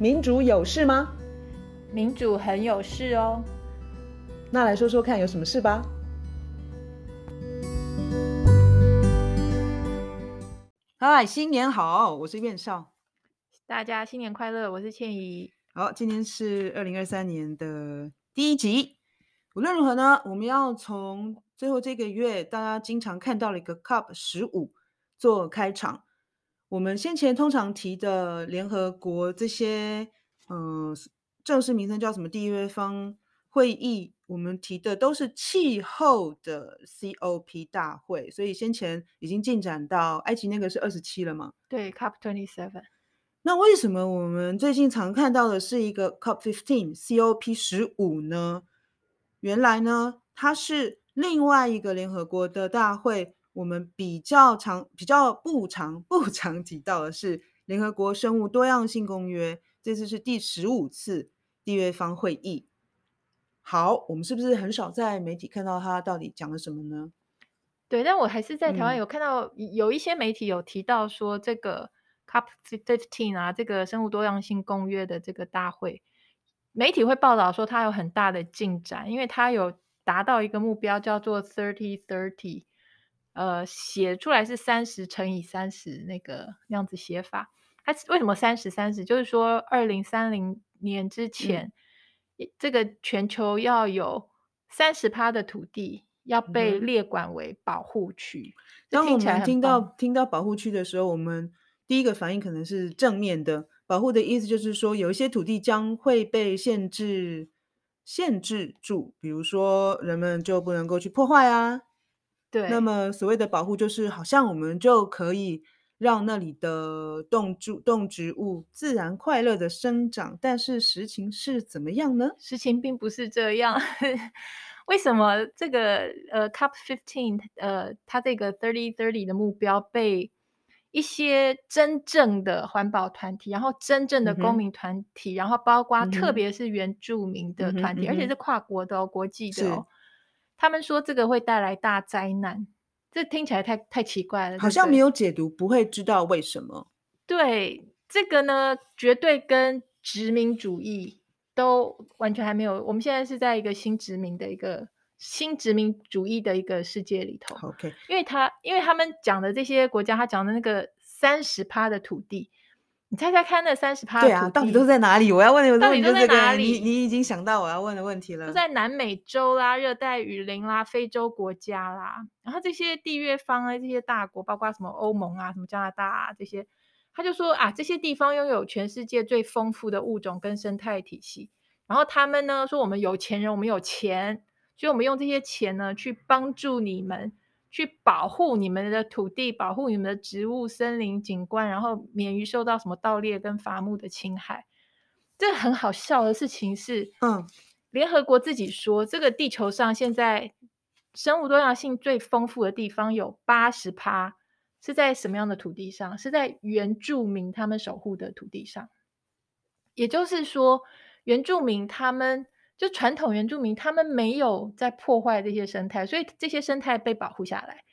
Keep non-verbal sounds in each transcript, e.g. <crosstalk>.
民主有事吗？民主很有事哦。那来说说看，有什么事吧？嗨，新年好，我是苑少。大家新年快乐，我是倩怡。好，今天是二零二三年的第一集。无论如何呢，我们要从最后这个月大家经常看到了一个 Cup 十五做开场。我们先前通常提的联合国这些，嗯、呃，正式名称叫什么缔约方会议，我们提的都是气候的 COP 大会，所以先前已经进展到埃及那个是二十七了嘛？对，COP twenty seven。那为什么我们最近常看到的是一个 COP fifteen COP 十五呢？原来呢，它是另外一个联合国的大会。我们比较常、比较不常、<laughs> 不常提到的是联合国生物多样性公约，这次是第十五次缔约方会议。好，我们是不是很少在媒体看到它到底讲了什么呢？对，但我还是在台湾有看到有一些媒体有提到说，这个 COP fifteen 啊，这个生物多样性公约的这个大会，媒体会报道说它有很大的进展，因为它有达到一个目标，叫做 thirty thirty。呃，写出来是三十乘以三十那个那样子写法。它为什么三十三十？就是说二零三零年之前，嗯，这个全球要有三十趴的土地要被列管为保护区。当我们听到听到保护区的时候，我们第一个反应可能是正面的。保护的意思就是说，有一些土地将会被限制限制住，比如说人们就不能够去破坏啊。对，那么所谓的保护，就是好像我们就可以让那里的动植动植物自然快乐的生长，但是实情是怎么样呢？实情并不是这样。<laughs> 为什么这个呃 COP fifteen 呃它这个 thirty thirty 的目标被一些真正的环保团体，然后真正的公民团体，嗯、然后包括特别是原住民的团体，嗯、而且是跨国的、哦、国际的哦。他们说这个会带来大灾难，这听起来太太奇怪了。好像没有解读，不会知道为什么。对，这个呢，绝对跟殖民主义都完全还没有。我们现在是在一个新殖民的一个新殖民主义的一个世界里头。OK，因为他因为他们讲的这些国家，他讲的那个三十趴的土地。你猜猜看，那三十趴对啊，到底都在哪里？我要问的问题，到底都在哪里？你你已经想到我要问的问题了。都在南美洲啦、热带雨林啦、非洲国家啦。然后这些缔约方啊，这些大国，包括什么欧盟啊、什么加拿大啊这些，他就说啊，这些地方拥有全世界最丰富的物种跟生态体系。然后他们呢说，我们有钱人，我们有钱，所以我们用这些钱呢去帮助你们。去保护你们的土地，保护你们的植物、森林景观，然后免于受到什么盗猎跟伐木的侵害。这很好笑的事情是，嗯，联合国自己说，这个地球上现在生物多样性最丰富的地方有八十趴，是在什么样的土地上？是在原住民他们守护的土地上。也就是说，原住民他们。就传统原住民，他们没有在破坏这些生态，所以这些生态被保护下来。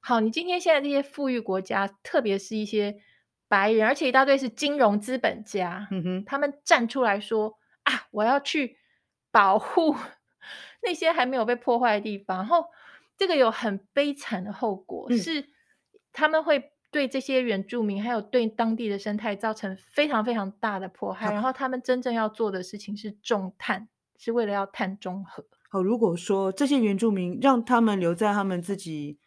好，你今天现在这些富裕国家，特别是一些白人，而且一大堆是金融资本家，嗯哼，他们站出来说啊，我要去保护 <laughs> 那些还没有被破坏的地方。然后这个有很悲惨的后果，嗯，是他们会对这些原住民还有对当地的生态造成非常非常大的迫害。然后他们真正要做的事情是重碳。是为了要碳中和。好，如果说这些原住民让他们留在他们自己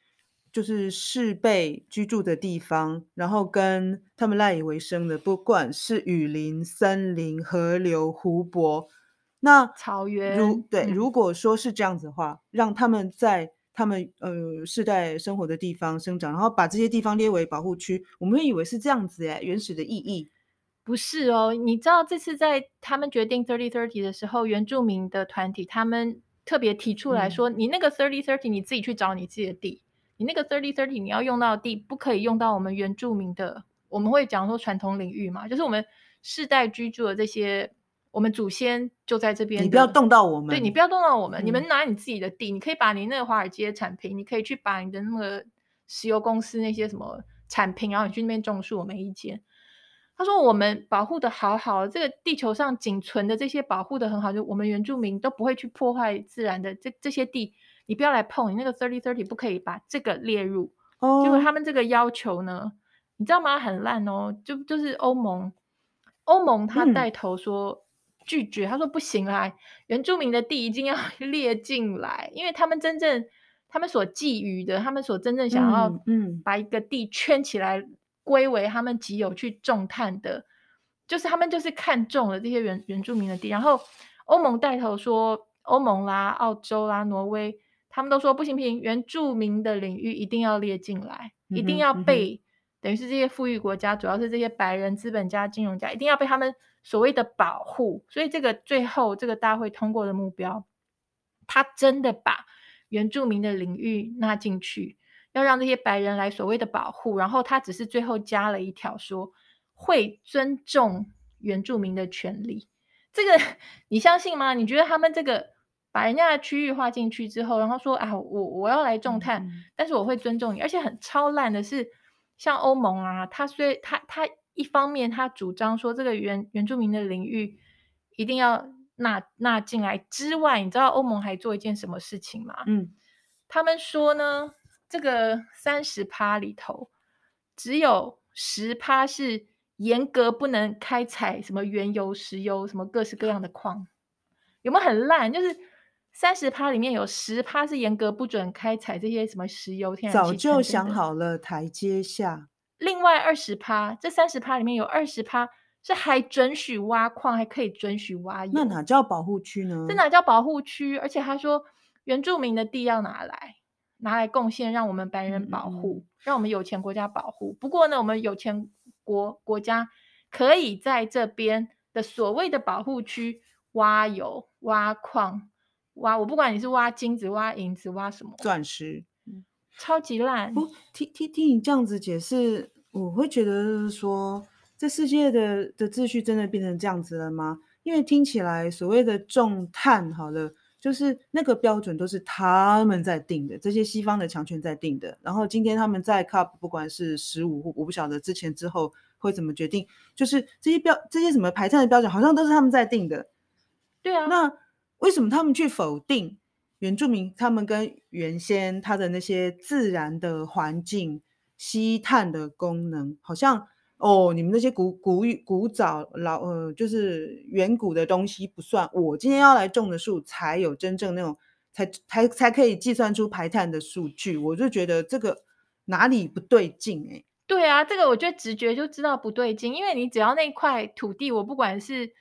就是世辈居住的地方，然后跟他们赖以为生的，不管是雨林、森林、河流、湖泊，那草原，如对、嗯，如果说是这样子的话，让他们在他们呃世代生活的地方生长，然后把这些地方列为保护区，我们会以为是这样子诶，原始的意义。不是哦，你知道这次在他们决定 thirty thirty 的时候，原住民的团体他们特别提出来说，嗯、你那个 thirty thirty 你自己去找你自己的地，你那个 thirty thirty 你要用到的地不可以用到我们原住民的，我们会讲说传统领域嘛，就是我们世代居住的这些，我们祖先就在这边，你不要动到我们，对，你不要动到我们，嗯、你们拿你自己的地，你可以把你那个华尔街产品，你可以去把你的那个石油公司那些什么产品，然后你去那边种树，我没意见。他说我们保护的好好，这个地球上仅存的这些保护的很好，就我们原住民都不会去破坏自然的这这些地，你不要来碰，你那个 thirty thirty 不可以把这个列入。哦，结果他们这个要求呢，你知道吗？很烂哦，就就是欧盟，欧盟他带头说拒绝，嗯、他说不行啦，原住民的地一定要 <laughs> 列进来，因为他们真正他们所觊觎的，他们所真正想要嗯把一个地圈起来。归为他们极有去种炭的，就是他们就是看中了这些原原住民的地，然后欧盟带头说，欧盟啦、澳洲啦、挪威，他们都说不行不行，原住民的领域一定要列进来，一定要被，等于是这些富裕国家，主要是这些白人资本家、金融家，一定要被他们所谓的保护。所以这个最后这个大会通过的目标，他真的把原住民的领域纳进去。要让这些白人来所谓的保护，然后他只是最后加了一条说会尊重原住民的权利。这个你相信吗？你觉得他们这个把人家的区域划进去之后，然后说啊，我我要来种碳，嗯、但是我会尊重你，而且很超烂的是，像欧盟啊，他虽他他一方面他主张说这个原原住民的领域一定要纳纳进来之外，你知道欧盟还做一件什么事情吗？嗯，他们说呢。这个三十趴里头，只有十趴是严格不能开采什么原油、石油，什么各式各样的矿，有没有很烂？就是三十趴里面有十趴是严格不准开采这些什么石油、天然气。早就想好了台阶下。另外二十趴，这三十趴里面有二十趴是还准许挖矿，还可以准许挖油。那哪叫保护区呢？这哪叫保护区？而且他说原住民的地要拿来。拿来贡献，让我们白人保护，嗯、让我们有钱国家保护。不过呢，我们有钱国国家可以在这边的所谓的保护区挖油、挖矿、挖我不管你是挖金子、挖银子、挖什么钻石，超级烂。不听听听你这样子解释，我会觉得是说，这世界的的秩序真的变成这样子了吗？因为听起来所谓的重碳，好了。就是那个标准都是他们在定的，这些西方的强权在定的。然后今天他们在 CUP，不管是十五，我不晓得之前之后会怎么决定。就是这些标，这些什么排碳的标准，好像都是他们在定的。对啊，那为什么他们去否定原住民？他们跟原先他的那些自然的环境吸碳的功能，好像。哦，你们那些古古古早老呃，就是远古的东西不算，我今天要来种的树才有真正那种，才才才可以计算出排碳的数据。我就觉得这个哪里不对劲哎。对啊，这个我觉得直觉就知道不对劲，因为你只要那块土地，我不管是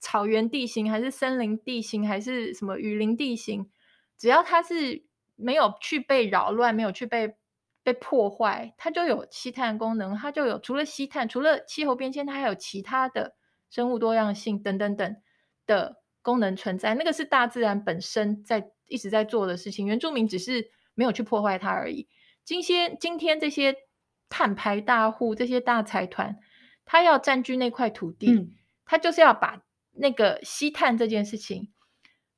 草原地形还是森林地形还是什么雨林地形，只要它是没有去被扰乱，没有去被。被破坏，它就有吸碳功能，它就有除了吸碳，除了气候变迁，它还有其他的生物多样性等等等的功能存在。那个是大自然本身在一直在做的事情，原住民只是没有去破坏它而已。今天今天这些碳排大户、这些大财团，他要占据那块土地，嗯、他就是要把那个吸碳这件事情，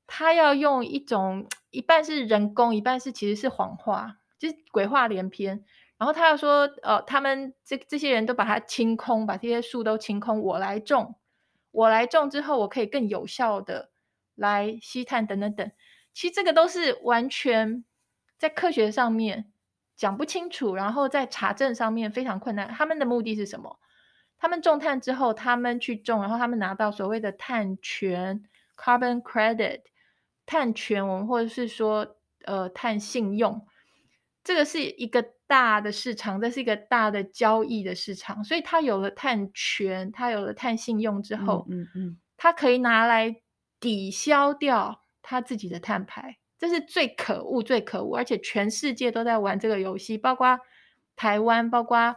他要用一种一半是人工，一半是其实是谎话。就是鬼话连篇，然后他又说，呃，他们这这些人都把它清空，把这些树都清空，我来种，我来种之后，我可以更有效的来吸碳等等等。其实这个都是完全在科学上面讲不清楚，然后在查证上面非常困难。他们的目的是什么？他们种碳之后，他们去种，然后他们拿到所谓的碳权 （carbon credit），碳权，我们或者是说，呃，碳信用。这个是一个大的市场，这是一个大的交易的市场，所以它有了碳权，它有了碳信用之后，嗯嗯，它可以拿来抵消掉它自己的碳排，这是最可恶、最可恶，而且全世界都在玩这个游戏，包括台湾，包括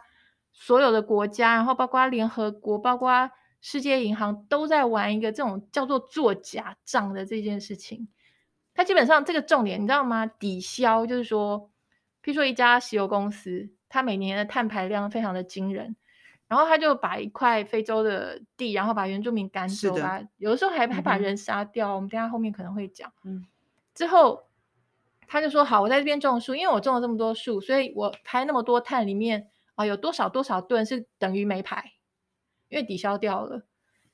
所有的国家，然后包括联合国，包括世界银行都在玩一个这种叫做做假账的这件事情。它基本上这个重点你知道吗？抵消就是说。譬如说，一家石油公司，它每年的碳排量非常的惊人，然后他就把一块非洲的地，然后把原住民赶走啊，有的时候还还把人杀掉。嗯、我们等下后面可能会讲。嗯，之后他就说：“好，我在这边种树，因为我种了这么多树，所以我排那么多碳里面啊，有多少多少吨是等于没排。因为抵消掉了。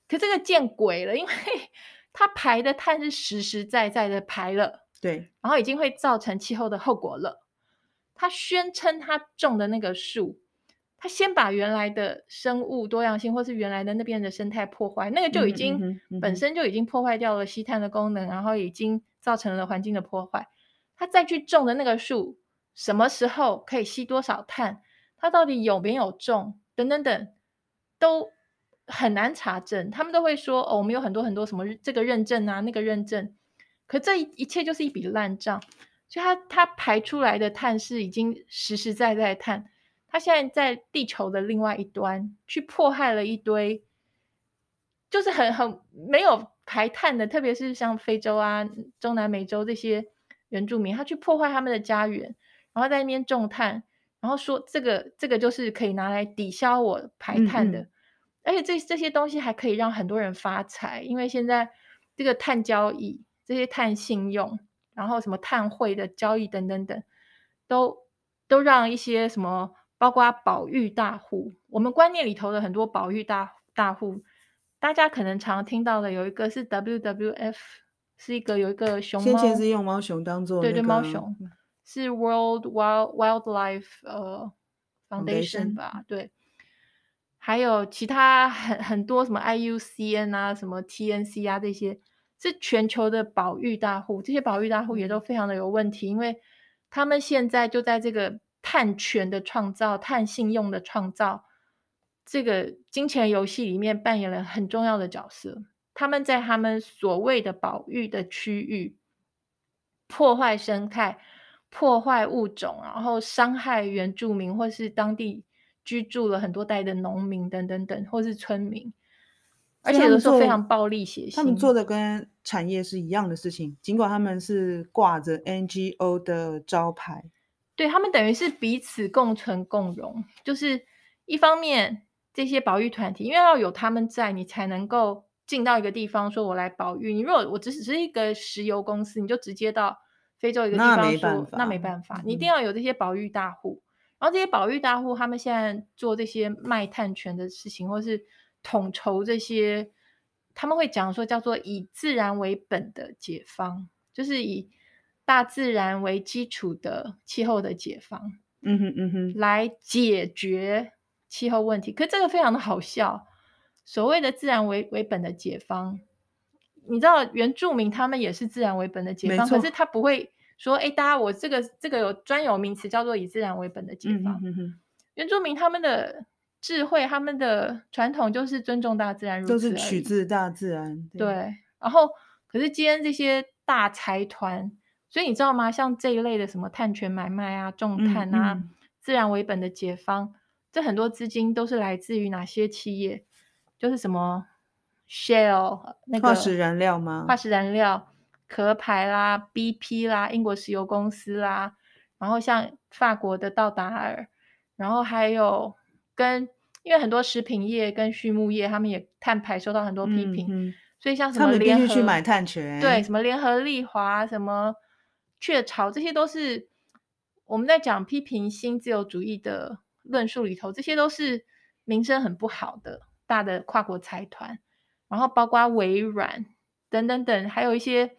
可这个见鬼了，因为 <laughs> 他排的碳是实实在在的排了，对，然后已经会造成气候的后果了。他宣称他种的那个树，他先把原来的生物多样性，或是原来的那边的生态破坏，那个就已经、嗯嗯、本身就已经破坏掉了吸碳的功能，然后已经造成了环境的破坏。他再去种的那个树，什么时候可以吸多少碳？他到底有没有种？等等等，都很难查证。他们都会说：“哦，我们有很多很多什么这个认证啊，那个认证。”可这一切就是一笔烂账。所以它它排出来的碳是已经实实在在的碳，它现在在地球的另外一端去迫害了一堆，就是很很没有排碳的，特别是像非洲啊、中南美洲这些原住民，他去破坏他们的家园，然后在那边种碳，然后说这个这个就是可以拿来抵消我排碳的，嗯嗯，而且这这些东西还可以让很多人发财，因为现在这个碳交易、这些碳信用。然后什么碳汇的交易等等等，都都让一些什么，包括保育大户，我们观念里头的很多保育大大户，大家可能常听到的有一个是 WWF，是一个有一个熊猫，先前是用猫熊当做、那个、对对猫熊，是 World Wild Wildlife 呃 Foundation 吧，对，还有其他很很多什么 IUCN 啊，什么 TNC 啊这些。是全球的保育大户，这些保育大户也都非常的有问题，因为他们现在就在这个碳权的创造、碳信用的创造这个金钱游戏里面扮演了很重要的角色。他们在他们所谓的保育的区域破坏生态、破坏物种，然后伤害原住民或是当地居住了很多代的农民等等等，或是村民。而且有的时候非常暴力血腥，他们做的跟产业是一样的事情，尽管他们是挂着 NGO 的招牌，对，他们等于是彼此共存共荣。就是一方面，这些保育团体，因为要有他们在，你才能够进到一个地方说“我来保育”。你如果我只是一个石油公司，你就直接到非洲一个地方说，那没办法，那没办法，你一定要有这些保育大户。嗯、然后这些保育大户，他们现在做这些卖碳权的事情，或是。统筹这些，他们会讲说叫做以自然为本的解方，就是以大自然为基础的气候的解方，嗯哼嗯哼，来解决气候问题。可这个非常的好笑，所谓的自然为为本的解方，你知道原住民他们也是自然为本的解方，可是他不会说，哎，大家我这个这个有专有名词叫做以自然为本的解方，嗯哼哼，原住民他们的。智慧，他们的传统就是尊重大自然，都是取自大自然。对，对，然后可是今天这些大财团，所以你知道吗？像这一类的什么碳权买卖啊、重碳啊、嗯嗯、自然为本的解方，这很多资金都是来自于哪些企业？就是什么 Shell 那个化石燃料吗？化石燃料，壳牌啦、BP 啦、英国石油公司啦，然后像法国的道达尔，然后还有跟因为很多食品业跟畜牧业，他们也碳排受到很多批评，嗯嗯、所以像什么联合去买碳权，对，什么联合利华、什么雀巢，这些都是我们在讲批评新自由主义的论述里头，这些都是名声很不好的大的跨国财团，然后包括微软等等等，还有一些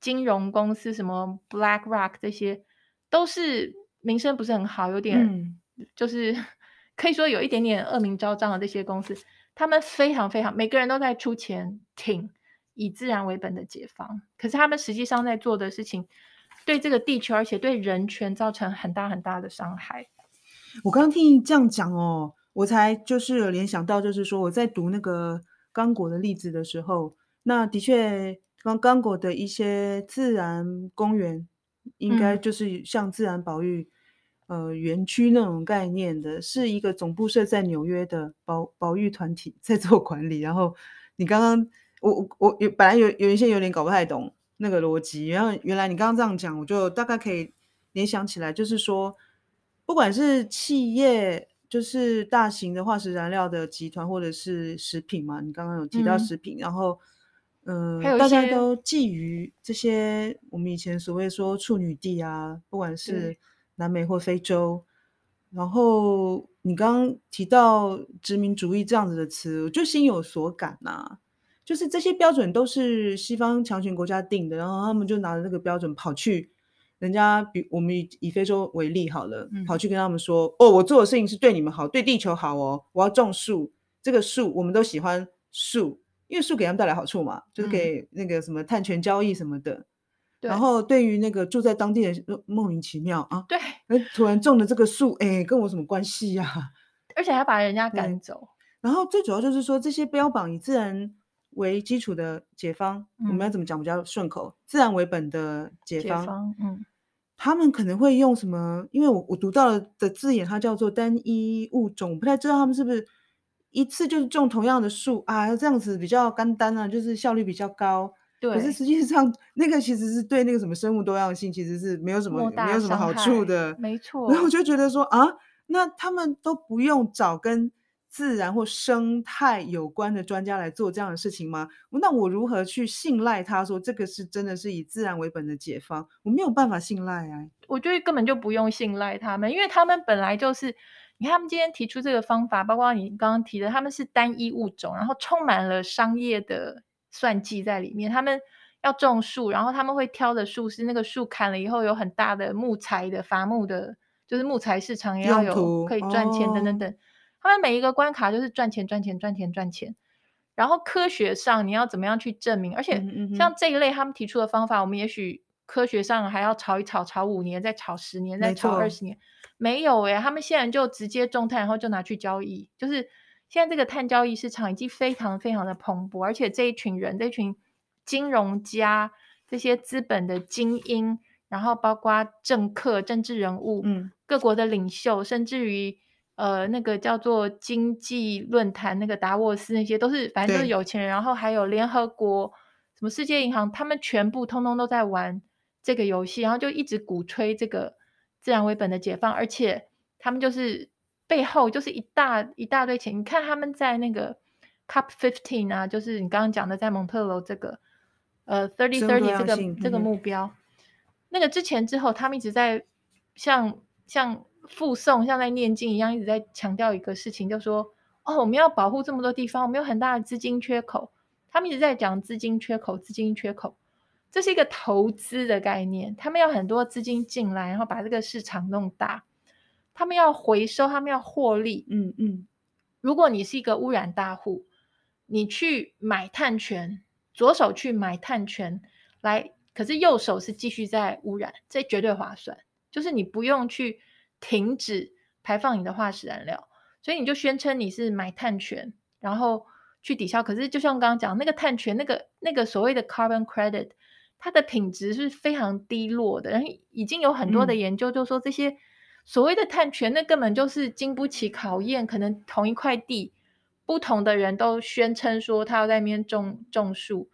金融公司，什么 BlackRock 这些，都是名声不是很好，有点、嗯、就是。可以说有一点点恶名昭彰的这些公司，他们非常非常每个人都在出钱挺以自然为本的解放，可是他们实际上在做的事情，对这个地球而且对人权造成很大很大的伤害。我刚刚听你这样讲哦，我才就是联想到，就是说我在读那个刚果的例子的时候，那的确刚刚果的一些自然公园，应该就是像自然保育。嗯呃，园区那种概念的，是一个总部设在纽约的保保育团体在做管理。然后你刚刚，我我我有本来有有一些有点搞不太懂那个逻辑，然后原来你刚刚这样讲，我就大概可以联想起来，就是说，不管是企业，就是大型的化石燃料的集团，或者是食品嘛，你刚刚有提到食品，嗯、然后嗯，呃、大家都觊觎这些我们以前所谓说处女地啊，不管是。南美或非洲，然后你刚刚提到殖民主义这样子的词，我就心有所感呐、啊。就是这些标准都是西方强权国家定的，然后他们就拿着这个标准跑去人家比我们以以非洲为例好了，嗯、跑去跟他们说：“哦，我做的事情是对你们好，对地球好哦，我要种树。这个树我们都喜欢树，因为树给他们带来好处嘛，就是给那个什么碳权交易什么的。嗯”然后对于那个住在当地的人莫名其妙啊，对，突然种了这个树，哎，跟我什么关系呀、啊？而且还把人家赶走。然后最主要就是说，这些标榜以自然为基础的解方，嗯、我们要怎么讲比较顺口？自然为本的解方，解方嗯，他们可能会用什么？因为我我读到的字眼，它叫做单一物种，不太知道他们是不是一次就是种同样的树啊？这样子比较干单啊，就是效率比较高。对，可是实际上那个其实是对那个什么生物多样性其实是没有什么没有什么好处的。没错。然后我就觉得说啊，那他们都不用找跟。自然或生态有关的专家来做这样的事情吗？那我如何去信赖他说这个是真的是以自然为本的解方？我没有办法信赖啊！我觉得根本就不用信赖他们，因为他们本来就是，你看他们今天提出这个方法，包括你刚刚提的，他们是单一物种，然后充满了商业的算计在里面。他们要种树，然后他们会挑的树是那个树砍了以后有很大的木材的伐木的，就是木材市场也要有可以赚钱等等等。他们每一个关卡就是赚钱、赚钱、赚钱、赚钱，然后科学上你要怎么样去证明？而且像这一类他们提出的方法，我们也许科学上还要炒一炒，炒五年，再炒十年，再炒二十年，没有诶，他们现在就直接种碳，然后就拿去交易。就是现在这个碳交易市场已经非常非常的蓬勃，而且这一群人，这一群金融家、这些资本的精英，然后包括政客、政治人物，嗯，各国的领袖，甚至于。呃，那个叫做经济论坛，那个达沃斯，那些都是反正都是有钱人，然后还有联合国、什么世界银行，他们全部通通都在玩这个游戏，然后就一直鼓吹这个自然为本的解放，而且他们就是背后就是一大一大堆钱。你看他们在那个 Cup fifteen 啊，就是你刚刚讲的在蒙特楼这个呃 thirty thirty 这个这个目标，嗯、那个之前之后，他们一直在像像。附送像在念经一样，一直在强调一个事情，就说哦，我们要保护这么多地方，我们有很大的资金缺口。他们一直在讲资金缺口，资金缺口，这是一个投资的概念。他们要很多资金进来，然后把这个市场弄大。他们要回收，他们要获利。嗯嗯。如果你是一个污染大户，你去买碳权，左手去买碳权来，可是右手是继续在污染，这绝对划算。就是你不用去。停止排放你的化石燃料，所以你就宣称你是买碳权，然后去抵消。可是就像刚刚讲那个碳权，那个那个所谓的 carbon credit，它的品质是非常低落的。然后已经有很多的研究就说，这些所谓的碳权，那根本就是经不起考验。可能同一块地，不同的人都宣称说他要在那边种种树，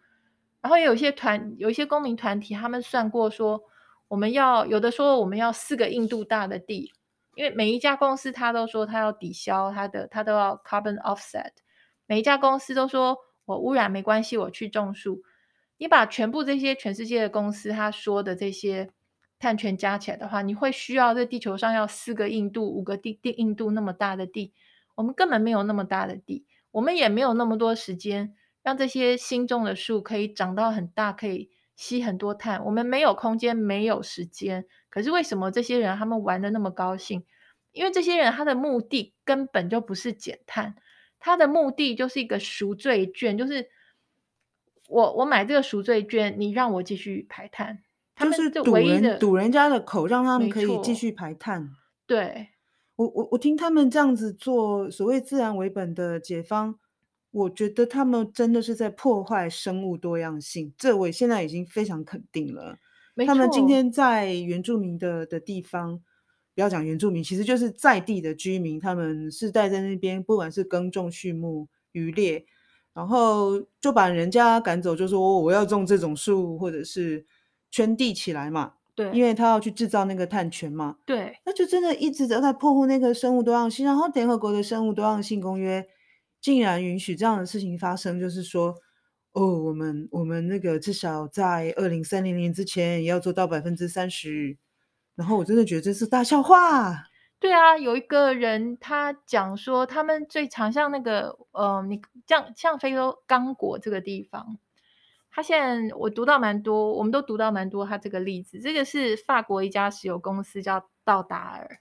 然后有些团，有一些公民团体，他们算过说。我们要有的说我们要四个印度大的地，因为每一家公司他都说他要抵消他的，他都要 carbon offset。每一家公司都说我污染没关系，我去种树。你把全部这些全世界的公司他说的这些碳权加起来的话，你会需要在地球上要四个印度、五个地地印度那么大的地。我们根本没有那么大的地，我们也没有那么多时间让这些新种的树可以长到很大，可以。吸很多碳，我们没有空间，没有时间。可是为什么这些人他们玩得那么高兴？因为这些人他的目的根本就不是减碳，他的目的就是一个赎罪券，就是我我买这个赎罪券，你让我继续排碳，就是堵人堵人家的口，让他们可以继续排碳。对，我我我听他们这样子做所谓自然为本的解方。我觉得他们真的是在破坏生物多样性，这我现在已经非常肯定了。他们今天在原住民的的地方，不要讲原住民，其实就是在地的居民，他们是待在那边，不管是耕种、畜牧、渔猎，然后就把人家赶走，就说我要种这种树，或者是圈地起来嘛。对，因为他要去制造那个碳权嘛。对，那就真的一直在破坏那个生物多样性，然后联合国的生物多样性公约。竟然允许这样的事情发生，就是说，哦，我们我们那个至少在二零三零年之前也要做到百分之三十，然后我真的觉得这是大笑话。对啊，有一个人他讲说，他们最常像那个呃，你像像非洲刚果这个地方，他现在我读到蛮多，我们都读到蛮多他这个例子。这个是法国一家石油公司叫道达尔，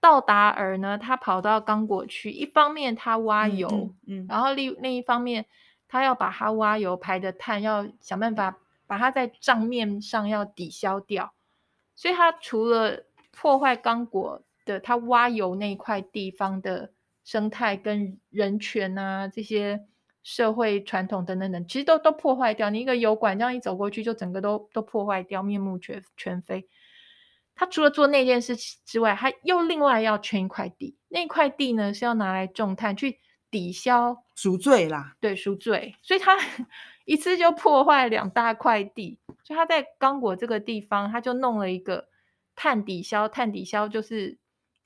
道达尔呢，他跑到刚果去，一方面他挖油，嗯，嗯，嗯，然后另另一方面他要把他挖油排的碳要想办法把它在账面上要抵消掉，所以他除了破坏刚果。的他挖油那一块地方的生态跟人权啊，这些社会传统等等等，其实都都破坏掉。你一个油管这样一走过去，就整个都都破坏掉，面目全全非。他除了做那件事之外，他又另外要圈一块地，那块地呢是要拿来种炭去抵消赎罪啦，对，赎罪。所以他 <laughs> 一次就破坏两大块地，所以他在刚果这个地方，他就弄了一个碳抵消，碳抵消就是。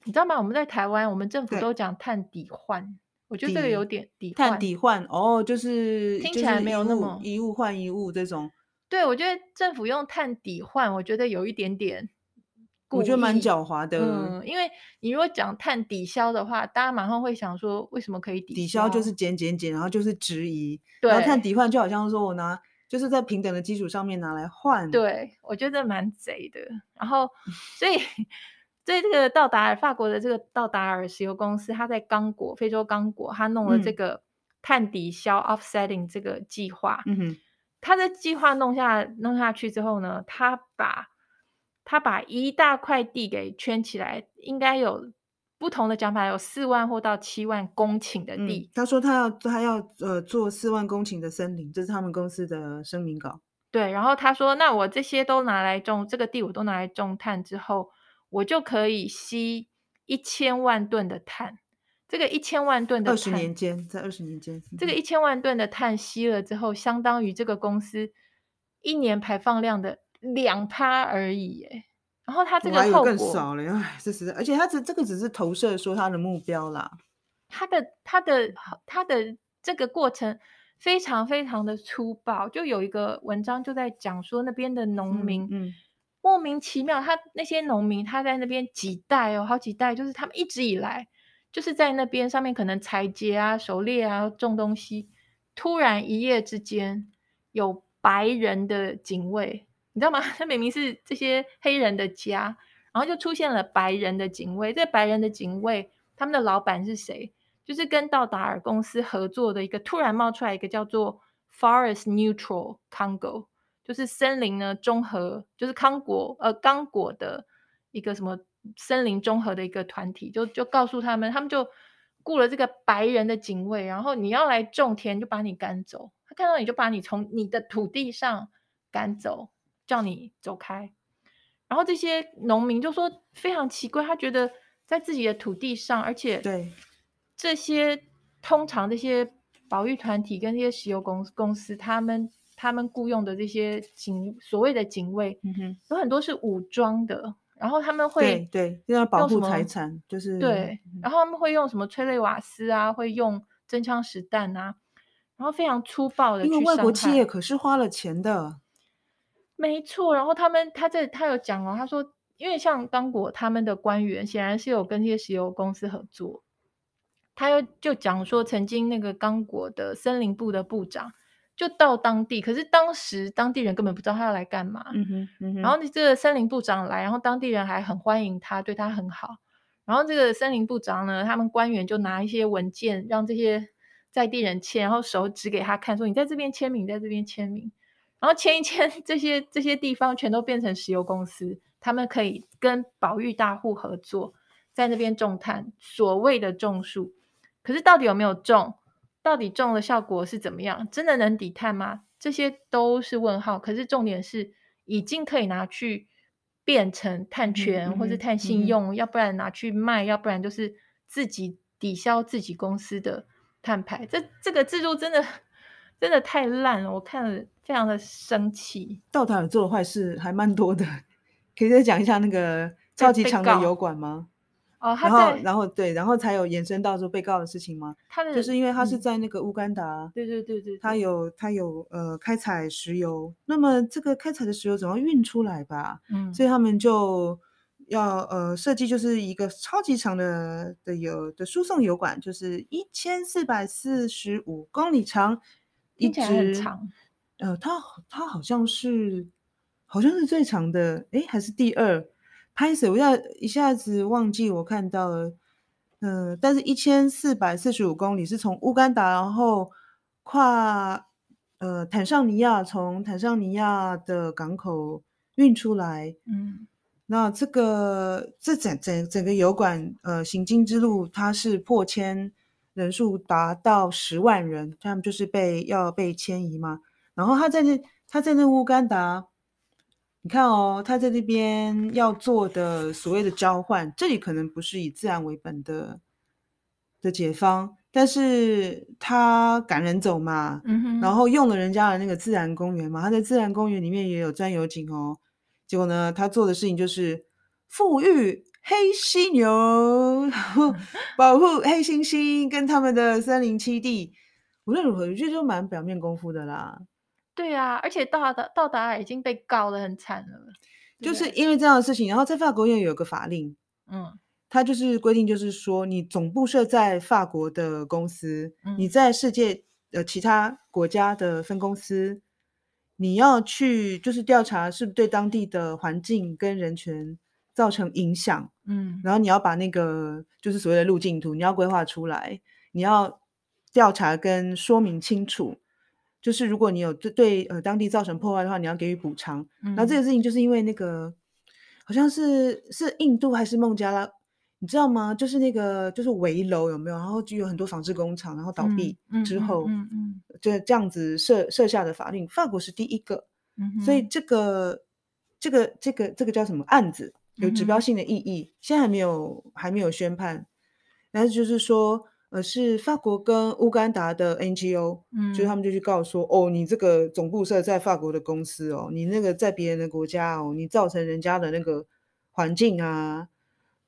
你知道吗？我们在台湾，我们政府都讲碳抵换，我觉得这个有点抵碳抵换哦，就是听起来没有那么一物换一物这种。对，我觉得政府用碳抵换，我觉得有一点点，我觉得蛮狡猾的。嗯，因为你如果讲碳抵消的话，大家马上会想说，为什么可以抵消？抵消就是减减减，然后就是质疑。对，然后碳抵换就好像说我拿就是在平等的基础上面拿来换。对，我觉得蛮贼的。然后 <laughs> 所以。所以这个道达尔，法国的这个道达尔石油公司，他在刚果，非洲刚果，他弄了这个碳抵消 （offsetting） 这个计划。嗯哼，他的计划弄下弄下去之后呢，他把他把一大块地给圈起来，应该有不同的讲法，有四万或到七万公顷的地。嗯，他说他要他要呃做四万公顷的森林，这是他们公司的声明稿。对，然后他说，那我这些都拿来种这个地，我都拿来种碳之后。我就可以吸一千万吨的碳，这个一千万吨的碳，二十年间，在二十年间，这个一千万吨的碳吸了之后，相当于这个公司一年排放量的两趴而已，哎，然后它这个后果更少了，哎，这是，而且它这这个只是投射说它的目标啦，它的它的它的这个过程非常非常的粗暴，就有一个文章就在讲说那边的农民，嗯。嗯莫名其妙，他那些农民他在那边几代哦，好几代，就是他们一直以来就是在那边上面可能采集啊、狩猎啊、种东西。突然一夜之间有白人的警卫，你知道吗？<laughs> 他明明是这些黑人的家，然后就出现了白人的警卫。这白人的警卫，他们的老板是谁？就是跟道达尔公司合作的一个，突然冒出来一个叫做 Forest Neutral Congo。就是森林呢，综合就是刚果呃刚果的一个什么森林综合的一个团体，就就告诉他们，他们就雇了这个白人的警卫，然后你要来种田，就把你赶走。他看到你就把你从你的土地上赶走，叫你走开。然后这些农民就说非常奇怪，他觉得在自己的土地上，而且对这些通常这些保育团体跟这些石油公公司，他们。他们雇佣的这些警所谓的警卫，嗯哼，有很多是武装的，然后他们会对，对要保护财产，就是对，然后他们会用什么催泪瓦斯啊，会用真枪实弹啊，然后非常粗暴的，因为外国企业可是花了钱的，没错。然后他们他这他有讲哦，他说，因为像刚果他们的官员显然是有跟这些石油公司合作，他又就讲说，曾经那个刚果的森林部的部长。就到当地，可是当时当地人根本不知道他要来干嘛。嗯哼，嗯哼。然后你这个森林部长来，然后当地人还很欢迎他，对他很好。然后这个森林部长呢，他们官员就拿一些文件让这些在地人签，然后手指给他看，说你在这边签名，在这边签名。然后签一签，<laughs> 这些这些地方全都变成石油公司，他们可以跟保育大户合作，在那边种炭，所谓的种树。可是到底有没有种？到底种的效果是怎么样？真的能抵碳吗？这些都是问号。可是重点是，已经可以拿去变成碳权、嗯、或是碳信用、嗯，要不然拿去卖，要不然就是自己抵消自己公司的碳排。这这个制度真的真的太烂了，我看了非常的生气。道达尔做的坏事还蛮多的，可以再讲一下那个超级强的油管吗？哦，然后，然后对，然后才有延伸到说被告的事情吗？他的就是因为他是在那个乌干达，嗯、对，对对对对，他有他有呃开采石油，那么这个开采的石油总要运出来吧？嗯，所以他们就要呃设计就是一个超级长的的油的输送油管，就是一千四百四十五公里长，一直很长。呃，它它好像是好像是最长的，诶，还是第二？拍摄我要一下子忘记我看到了，呃，但是一千四百四十五公里是从乌干达，然后跨呃坦桑尼亚，从坦桑尼亚的港口运出来，嗯。那这个这整整整个油管呃行经之路，它是破千人数达到十万人，他们就是被要被迁移嘛。然后他在那他在那乌干达，你看哦，他在这边要做的所谓的交换，这里可能不是以自然为本的的解方，但是他赶人走嘛，然后用了人家的那个自然公园嘛，他在自然公园里面也有钻油井哦。结果呢，他做的事情就是富裕黑犀牛，<laughs> <laughs> 保护黑猩猩跟他们的森林栖地。无论如何，我觉得就蛮表面功夫的啦。对啊，而且到达到达已经被告得很惨了，就是因为这样的事情。然后在法国也有个法令，嗯，它就是规定，就是说你总部设在法国的公司，嗯、你在世界呃其他国家的分公司。你要去就是调查是不是对当地的环境跟人权造成影响，嗯，然后你要把那个就是所谓的路径图，你要规划出来，你要调查跟说明清楚，就是如果你有对对呃当地造成破坏的话，你要给予补偿。嗯，然后这个事情就是因为那个好像是是印度还是孟加拉。你知道吗？就是那个，就是围楼有没有？然后就有很多纺织工厂，然后倒闭之后，嗯嗯，就这样子设设下的法令。法国是第一个，嗯，所以这个这个这个这个叫什么案子有指标性的意义，嗯，现在还没有还没有宣判。但是就是说，呃，是法国跟乌干达的 NGO，嗯，就是他们就去告说，哦，你这个总部设在法国的公司哦，你那个在别人的国家哦，你造成人家的那个环境啊。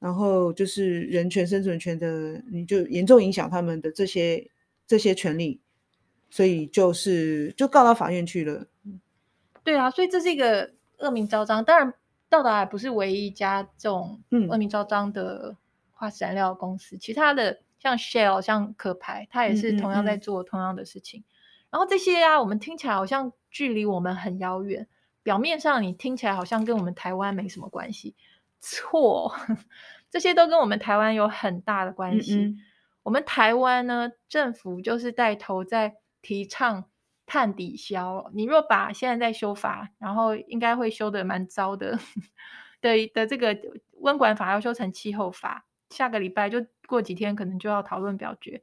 然后就是人权、生存权的，你就严重影响他们的这些这些权利，所以就是就告到法院去了。对啊，所以这是一个恶名昭彰。当然，道达尔不是唯一一家这种恶名昭彰的化石燃料公司，嗯、其他的像 Shell、像壳牌，它也是同样在做同样的事情。嗯嗯嗯。然后这些啊，我们听起来好像距离我们很遥远，表面上你听起来好像跟我们台湾没什么关系。错，<laughs> 这些都跟我们台湾有很大的关系。我们台湾呢，政府就是带头在提倡碳抵消。你若把现在在修法，然后应该会修得蛮糟的，<laughs> 的的这个温管法要修成气候法，下个礼拜就过几天可能就要讨论表决。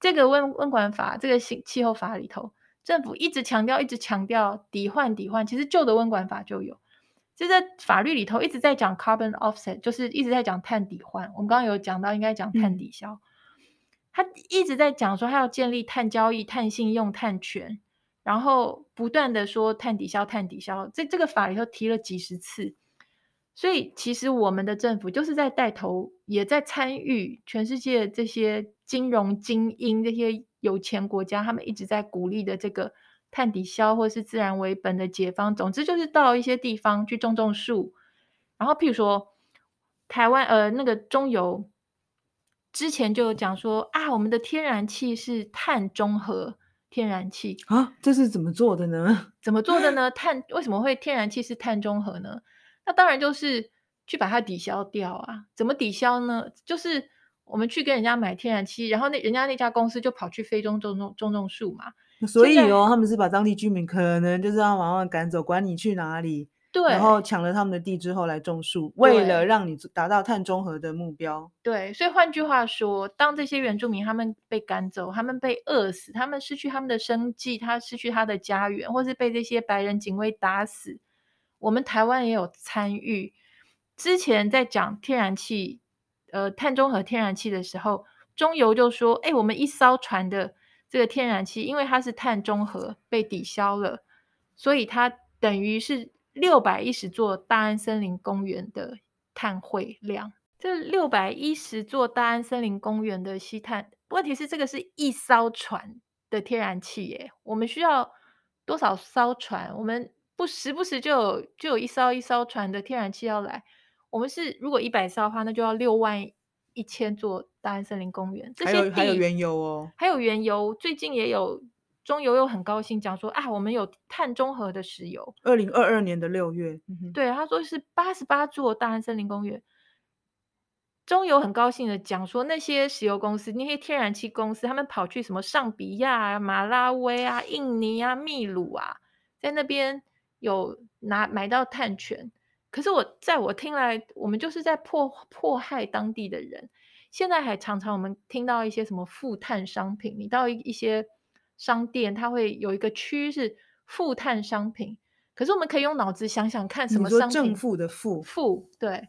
这个温温管法，这个新气候法里头，政府一直强调，一直强调抵换抵换，其实旧的温管法就有。就在法律里头一直在讲 carbon offset，就是一直在讲碳抵换。我们刚刚有讲到，应该讲碳抵消。他一直在讲说，他要建立碳交易、碳信用、碳权，然后不断的说碳抵消、碳抵消。这这个法里头提了几十次，所以其实我们的政府就是在带头，也在参与全世界这些金融精英、这些有钱国家，他们一直在鼓励的这个。碳抵消或是自然为本的解方，总之就是到一些地方去种种树，然后譬如说台湾呃那个中油之前就有讲说啊，我们的天然气是碳中和天然气啊，这是怎么做的呢？怎么做的呢？碳为什么会天然气是碳中和呢？那当然就是去把它抵消掉啊。怎么抵消呢？就是我们去跟人家买天然气，然后那人家那家公司就跑去非洲种种种种树嘛。所以哦，他们是把当地居民可能就是要往外赶走，管你去哪里，对，然后抢了他们的地之后来种树，为了让你达到碳中和的目标。对，所以换句话说，当这些原住民他们被赶走，他们被饿死，他们失去他们的生计，他失去他的家园，或是被这些白人警卫打死，我们台湾也有参与。之前在讲天然气，呃，碳中和天然气的时候，中油就说：“哎，我们一艘船的。”这个天然气，因为它是碳中和被抵消了，所以它等于是六百一十座大安森林公园的碳汇量。这六百一十座大安森林公园的吸碳，问题是这个是一艘船的天然气耶，我们需要多少艘船？我们不时不时就有就有一艘一艘船的天然气要来，我们是如果一百艘的话，那就要六万一千座大安森林公园。这些还有原油哦，还有原油。最近也有中油又很高兴讲说啊，我们有碳中和的石油。二零二二年的六月，嗯、对他说是八十八座大安森林公园。中油很高兴的讲说，那些石油公司、那些天然气公司，他们跑去什么上比亚啊、马拉维啊、印尼啊、秘鲁啊，在那边有拿买到碳权。可是我在我听来，我们就是在迫迫害当地的人。现在还常常我们听到一些什么负碳商品，你到一一些商店，它会有一个区是负碳商品。可是我们可以用脑子想想看，什么商品？正负的负，负，对。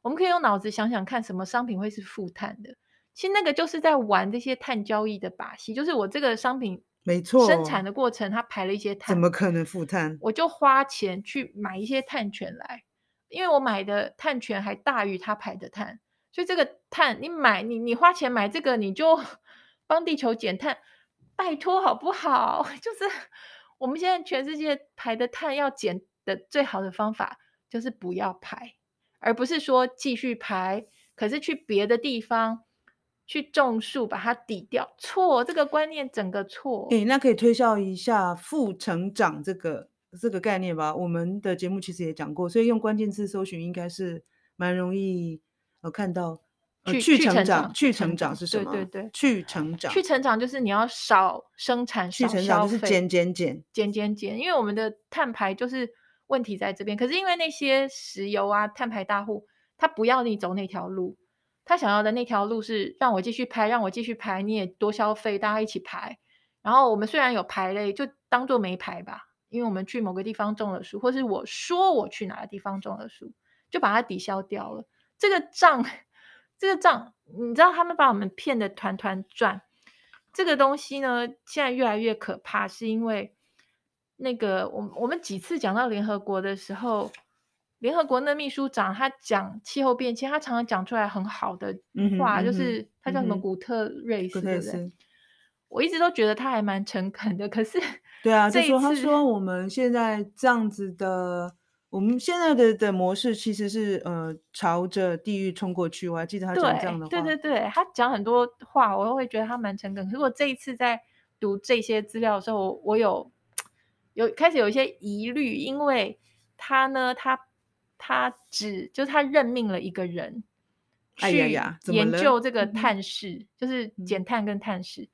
我们可以用脑子想想看，什么商品会是负碳的？其实那个就是在玩这些碳交易的把戏，就是我这个商品没错，生产的过程它排了一些碳，怎么可能负碳？我就花钱去买一些碳权来。因为我买的碳权还大于他排的碳，所以这个碳你买你你花钱买这个，你就 <laughs> 帮地球减碳，拜托好不好？<laughs> 就是我们现在全世界排的碳要减的最好的方法就是不要排，而不是说继续排，可是去别的地方去种树把它抵掉。错，这个观念整个错。诶，那可以推销一下负成长这个。这个概念吧，我们的节目其实也讲过，所以用关键字搜寻应该是蛮容易呃看到。去去成长，去成长，去成长是什么？对对对，去成长，去成长就是你要少生产，去成长就是减减减减减减，因为我们的碳排就是问题在这边。可是因为那些石油啊碳排大户，他不要你走那条路，他想要的那条路是让我继续排，让我继续排，你也多消费，大家一起排。然后我们虽然有排类，就当做没排吧。因为我们去某个地方种了树，或是我说我去哪个地方种了树，就把它抵消掉了。这个账，这个账，你知道他们把我们骗得团团转。这个东西呢，现在越来越可怕，是因为那个我我们几次讲到联合国的时候，联合国那秘书长他讲气候变迁，他常常讲出来很好的话，嗯、就是他叫什么古特瑞斯，对不对？我一直都觉得他还蛮诚恳的，可是对啊，就说他说我们现在这样子的，我们现在的的模式其实是呃朝着地狱冲过去。我还记得他讲这样的话，对对对，他讲很多话，我都会觉得他蛮诚恳。可是我这一次在读这些资料的时候，我，我有有开始有一些疑虑，因为他呢，他他只就他任命了一个人去研究这个探视，哎、就是减碳跟碳势。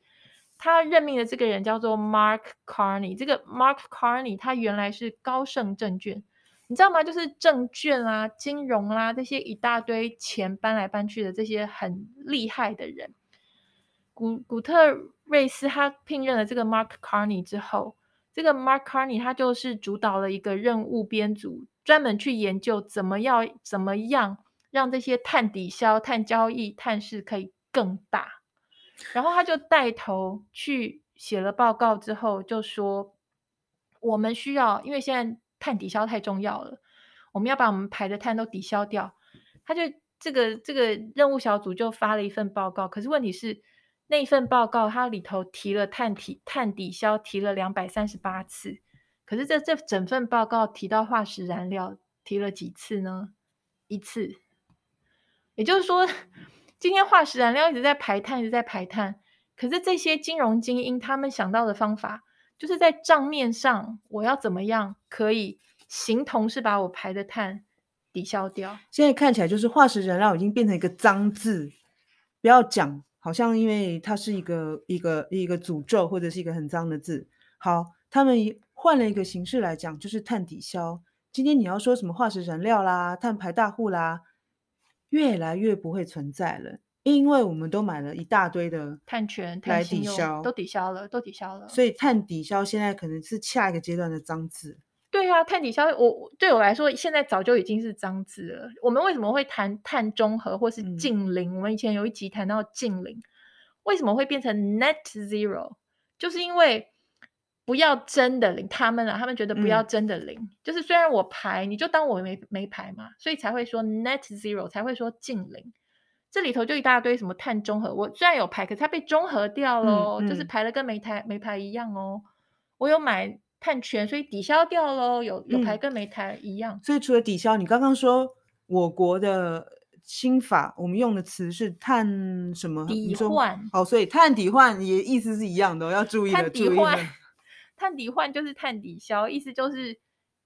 他任命的这个人叫做 Mark Carney，这个 Mark Carney 他原来是高盛证券，你知道吗？就是证券啊、金融啊这些一大堆钱搬来搬去的这些很厉害的人。古古特瑞斯他聘任了这个 Mark Carney 之后，这个 Mark Carney 他就是主导了一个任务编组，专门去研究怎么要怎么样让这些碳抵消、碳交易、碳市可以更大。然后他就带头去写了报告，之后就说，我们需要，因为现在碳抵消太重要了，我们要把我们排的碳都抵消掉。他就这个这个任务小组就发了一份报告，可是问题是那一份报告它里头提了碳体碳抵消提了两百三十八次，可是这这整份报告提到化石燃料提了几次呢？一次，也就是说。今天化石燃料一直在排碳，一直在排碳。可是这些金融精英他们想到的方法，就是在账面上，我要怎么样可以形同是把我排的碳抵消掉？现在看起来就是化石燃料已经变成一个脏字，不要讲，好像因为它是一个一个一个诅咒或者是一个很脏的字。好，他们换了一个形式来讲，就是碳抵消。今天你要说什么化石燃料啦、碳排大户啦。越来越不会存在了，因为我们都买了一大堆的碳权来抵消，都抵消了，都抵消了。所以碳抵消现在可能是下一个阶段的脏字。对啊，碳抵消，我对我来说现在早就已经是脏字了。我们为什么会谈碳中和或是净零？嗯，我们以前有一集谈到净零，为什么会变成 net zero？就是因为。不要真的零，他们啊，他们觉得不要真的零，嗯、就是虽然我排，你就当我没没排嘛，所以才会说 net zero，才会说净零。这里头就一大堆什么碳中和，我虽然有排，可是它被中和掉喽，嗯嗯、就是排了跟没排没排一样哦。我有买碳权，所以抵消掉喽，有有排跟没排一样。所以除了抵消，你刚刚说我国的新法，我们用的词是碳什么抵换。哦，所以碳抵换也意思是一样的，要注意的。碳抵换，碳抵换就是碳抵消，意思就是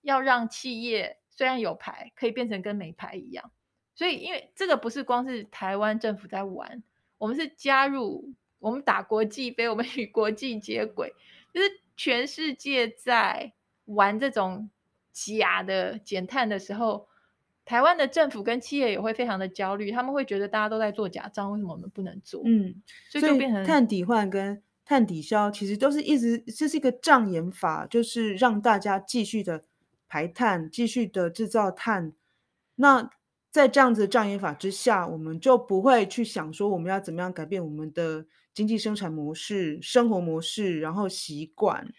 要让企业虽然有牌，可以变成跟没牌一样。所以，因为这个不是光是台湾政府在玩，我们是加入，我们打国际杯，我们与国际接轨，就是全世界在玩这种假的减碳的时候，台湾的政府跟企业也会非常的焦虑，他们会觉得大家都在做假账，为什么我们不能做？嗯，所以就变成碳抵换跟碳抵消，其实都是一直这是一个障眼法，就是让大家继续的排碳，继续的制造碳。那在这样子的障眼法之下，我们就不会去想说我们要怎么样改变我们的经济生产模式、生活模式，然后习惯。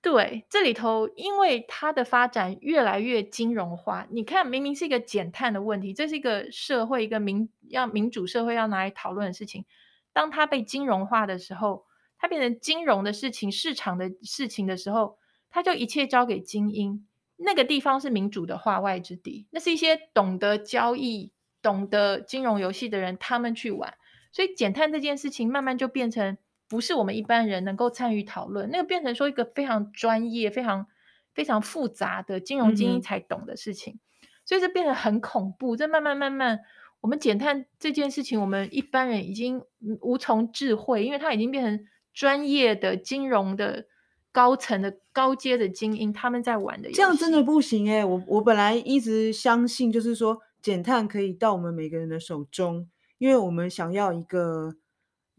对，这里头因为它的发展越来越金融化，你看，明明是一个减碳的问题，这是一个社会一个民要民主社会要拿来讨论的事情。当它被金融化的时候，它变成金融的事情、市场的事情的时候，它就一切交给精英。那个地方是民主的化外之地，那是一些懂得交易、懂得金融游戏的人，他们去玩。所以减碳这件事情慢慢就变成不是我们一般人能够参与讨论，那个变成说一个非常专业、非常非常复杂的金融精英才懂的事情。嗯、所以这变得很恐怖。这慢慢慢慢，我们减碳这件事情，我们一般人已经无从智慧，因为它已经变成专业的金融的。高层的高阶的精英，他们在玩的，这样真的不行哎！我我本来一直相信，就是说减碳可以到我们每个人的手中，因为我们想要一个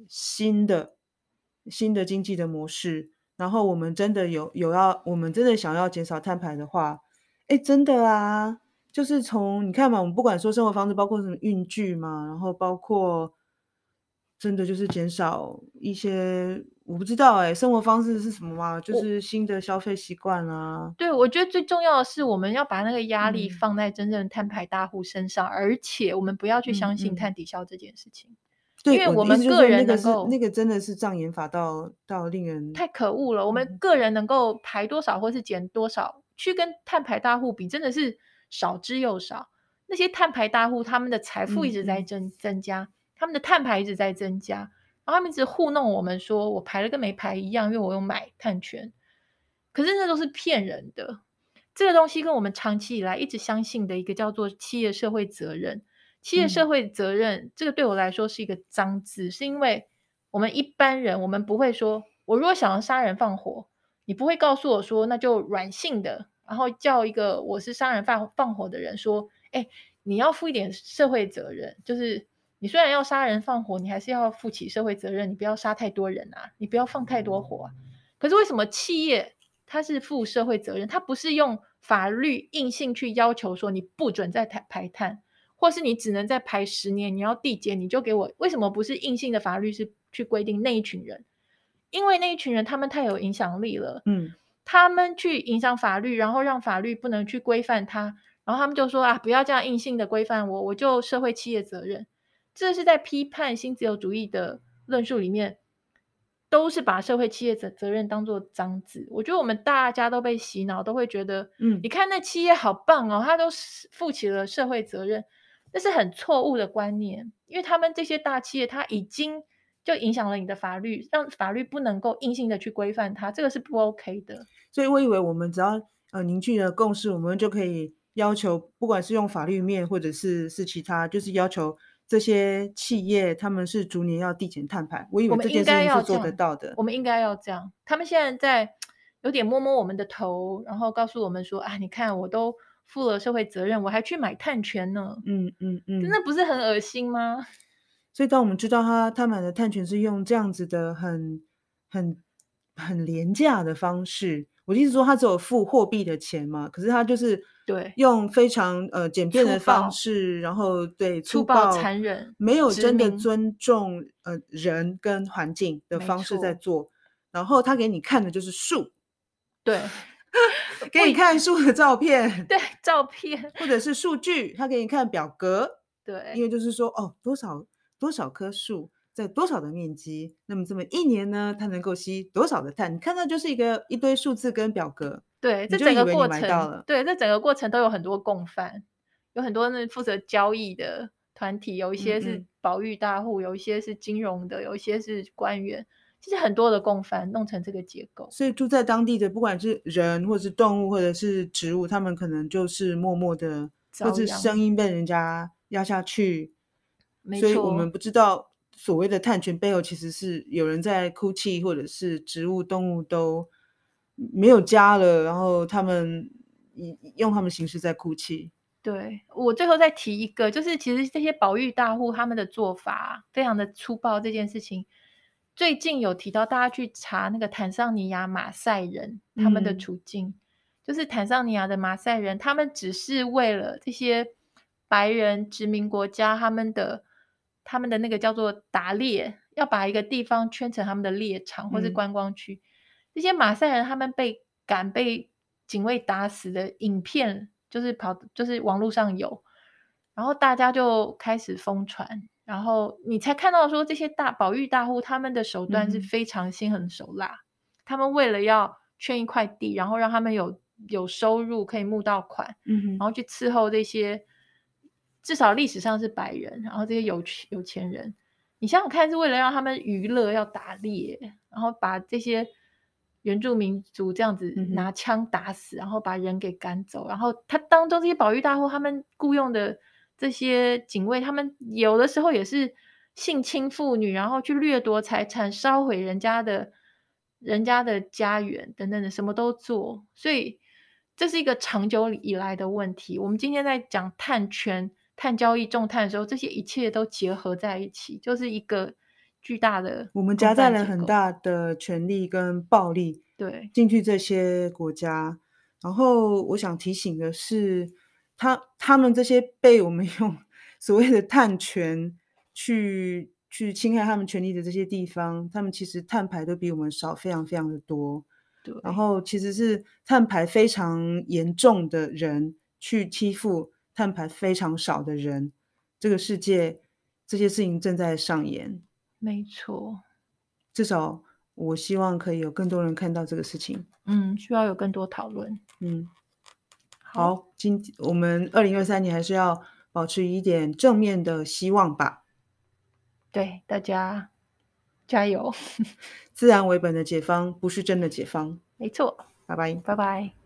新的新的经济的模式，然后我们真的有有要，我们真的想要减少碳排的话，哎，真的啊，就是从你看嘛，我们不管说生活方式，包括什么运具嘛，然后包括真的就是减少一些。我不知道哎、欸，生活方式是什么吗？就是新的消费习惯啊。对，我觉得最重要的是，我们要把那个压力放在真正的碳排大户身上，嗯、而且我们不要去相信碳抵消这件事情。对、嗯，因为我们个人能够那个真的是障眼法到到令人太可恶了。我们个人能够排多少或是减多少，去跟碳排大户比，真的是少之又少。那些碳排大户，他们的财富一直在增增加，嗯、他们的碳排一直在增加。然后他们一直糊弄我们，说我排了跟没排一样，因为我有买碳权。可是那都是骗人的。这个东西跟我们长期以来一直相信的一个叫做企业社会责任。企业社会责任，嗯、这个对我来说是一个脏字，是因为我们一般人，我们不会说，我如果想要杀人放火，你不会告诉我说，那就软性的，然后叫一个我是杀人放放火的人说，哎，你要负一点社会责任，就是。你虽然要杀人放火，你还是要负起社会责任。你不要杀太多人啊，你不要放太多火啊。可是为什么企业它是负社会责任？它不是用法律硬性去要求说你不准再排排碳，或是你只能再排十年，你要递减你就给我。为什么不是硬性的法律是去规定那一群人？因为那一群人他们太有影响力了，嗯，他们去影响法律，然后让法律不能去规范他，然后他们就说啊，不要这样硬性的规范我，我就社会企业责任。这是在批判新自由主义的论述里面，都是把社会企业责责任当做脏字。我觉得我们大家都被洗脑，都会觉得，嗯，你看那企业好棒哦，他都负起了社会责任，那是很错误的观念，因为他们这些大企业，它已经就影响了你的法律，让法律不能够硬性的去规范它，这个是不 OK 的。所以我以为我们只要呃凝聚了共识，我们就可以要求，不管是用法律面，或者是是其他，就是要求。这些企业他们是逐年要递减碳排，我以为这件事情是做得到的。我们应该要这样。他们现在在有点摸摸我们的头，然后告诉我们说：“啊，你看，我都负了社会责任，我还去买碳权呢。嗯”嗯嗯嗯，真的不是很恶心吗？<laughs> 所以当我们知道他他买的碳权是用这样子的很很很廉价的方式，我的意思说他只有付货币的钱嘛，可是他就是。对，用非常呃简便的方式，然后对粗暴、残忍，没有真的尊重呃人跟环境的方式在做。然后他给你看的就是树，对，<laughs> 给你看树的照片，对，照片或者是数据，他给你看表格，对，因为就是说哦，多少多少棵树在多少的面积，那么这么一年呢，它能够吸多少的碳？你看到就是一个一堆数字跟表格。对，这整个过程，对，这整个过程都有很多共犯，有很多那负责交易的团体，有一些是保育大户，嗯嗯，有一些是金融的，有一些是官员，其实很多的共犯弄成这个结构。所以住在当地的，不管是人或者是动物或者是植物，他们可能就是默默的，或者声音被人家压下去。所以我们不知道所谓的碳权背后，其实是有人在哭泣，或者是植物、动物都没有家了，然后他们以用他们形式在哭泣。对，我最后再提一个，就是其实这些保育大户他们的做法非常的粗暴。这件事情最近有提到，大家去查那个坦桑尼亚马赛人他们的处境，嗯、就是坦桑尼亚的马赛人，他们只是为了这些白人殖民国家他们的他们的那个叫做打猎，要把一个地方圈成他们的猎场或是观光区。嗯、这些马赛人他们被赶被警卫打死的影片。就是跑，就是网络上有，然后大家就开始疯传，然后你才看到说这些大保育大户他们的手段是非常心狠手辣，嗯、他们为了要圈一块地，然后让他们有有收入可以募到款，嗯，然后去伺候这些至少历史上是白人，然后这些有有钱人，你想想看，是为了让他们娱乐要打猎，然后把这些。原住民族这样子拿枪打死，嗯、然后把人给赶走，然后他当中这些保育大户，他们雇佣的这些警卫，他们有的时候也是性侵妇女，然后去掠夺财产，烧毁人家的、人家的家园等等的，什么都做。所以这是一个长久以来的问题。我们今天在讲碳权、碳交易、重碳的时候，这些一切都结合在一起，就是一个。巨大的，我们夹带了很大的权力跟暴力，对，进去这些国家。然后我想提醒的是，他他们这些被我们 <laughs> 用所谓的碳权去去侵害他们权利的这些地方，他们其实碳排都比我们少，非常非常的多。对，然后其实是碳排非常严重的人去欺负碳排非常少的人，这个世界这些事情正在上演。没错，至少我希望可以有更多人看到这个事情。嗯，需要有更多讨论。嗯，好，好，今我们二零二三年还是要保持一点正面的希望吧。对，大家加油！<laughs> 自然为本的解方不是真的解方。没错，拜拜，拜拜。